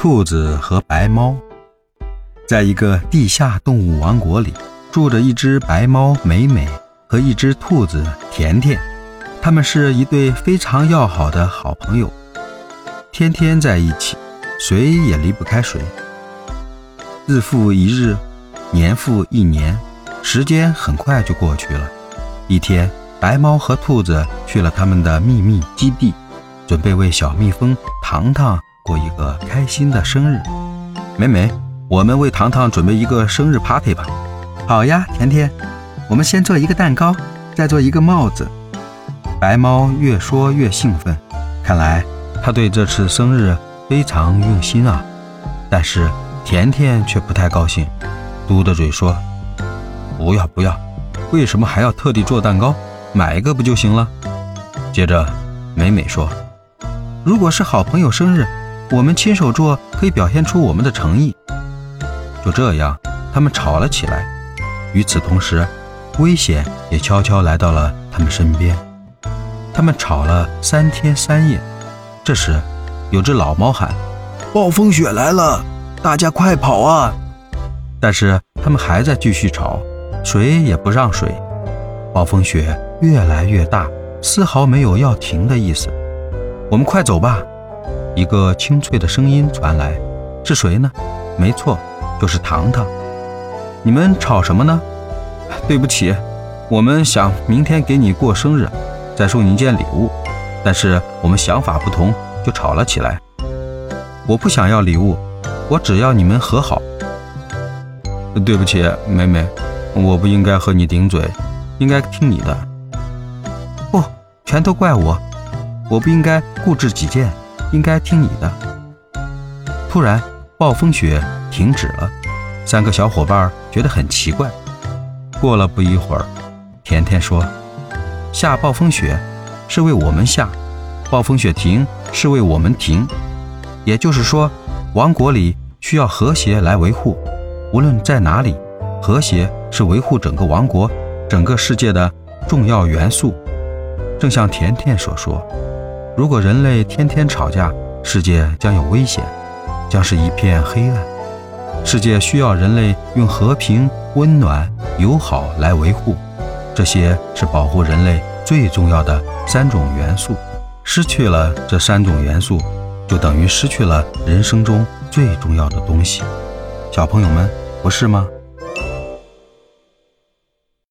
兔子和白猫，在一个地下动物王国里，住着一只白猫美美和一只兔子甜甜，他们是一对非常要好的好朋友，天天在一起，谁也离不开谁。日复一日，年复一年，时间很快就过去了。一天，白猫和兔子去了他们的秘密基地，准备为小蜜蜂糖糖。过一个开心的生日，美美，我们为糖糖准备一个生日 party 吧。好呀，甜甜，我们先做一个蛋糕，再做一个帽子。白猫越说越兴奋，看来他对这次生日非常用心啊。但是甜甜却不太高兴，嘟着嘴说：“不要不要，为什么还要特地做蛋糕？买一个不就行了？”接着美美说：“如果是好朋友生日。”我们亲手做可以表现出我们的诚意。就这样，他们吵了起来。与此同时，危险也悄悄来到了他们身边。他们吵了三天三夜。这时，有只老猫喊：“暴风雪来了，大家快跑啊！”但是他们还在继续吵，谁也不让谁。暴风雪越来越大，丝毫没有要停的意思。我们快走吧。一个清脆的声音传来，是谁呢？没错，就是糖糖。你们吵什么呢？对不起，我们想明天给你过生日，再送你一件礼物，但是我们想法不同，就吵了起来。我不想要礼物，我只要你们和好。对不起，妹妹，我不应该和你顶嘴，应该听你的。不，全都怪我，我不应该固执己见。应该听你的。突然，暴风雪停止了，三个小伙伴觉得很奇怪。过了不一会儿，甜甜说：“下暴风雪是为我们下，暴风雪停是为我们停。也就是说，王国里需要和谐来维护。无论在哪里，和谐是维护整个王国、整个世界的重要元素。正像甜甜所说。”如果人类天天吵架，世界将有危险，将是一片黑暗。世界需要人类用和平、温暖、友好来维护，这些是保护人类最重要的三种元素。失去了这三种元素，就等于失去了人生中最重要的东西。小朋友们，不是吗？